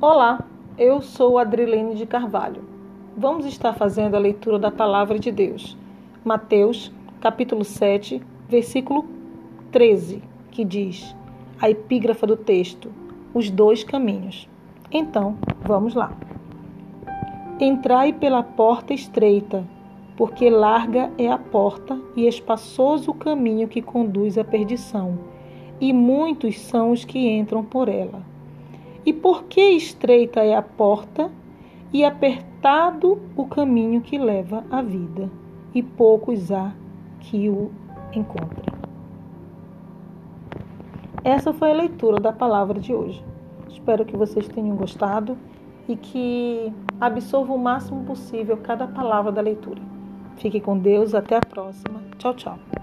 Olá, eu sou Adrilene de Carvalho. Vamos estar fazendo a leitura da palavra de Deus. Mateus, capítulo 7, versículo 13, que diz: a epígrafa do texto, os dois caminhos. Então, vamos lá. Entrai pela porta estreita, porque larga é a porta e espaçoso o caminho que conduz à perdição, e muitos são os que entram por ela. E porque estreita é a porta e apertado o caminho que leva à vida, e poucos há que o encontrem. Essa foi a leitura da palavra de hoje. Espero que vocês tenham gostado e que absorvam o máximo possível cada palavra da leitura. Fique com Deus, até a próxima. Tchau, tchau.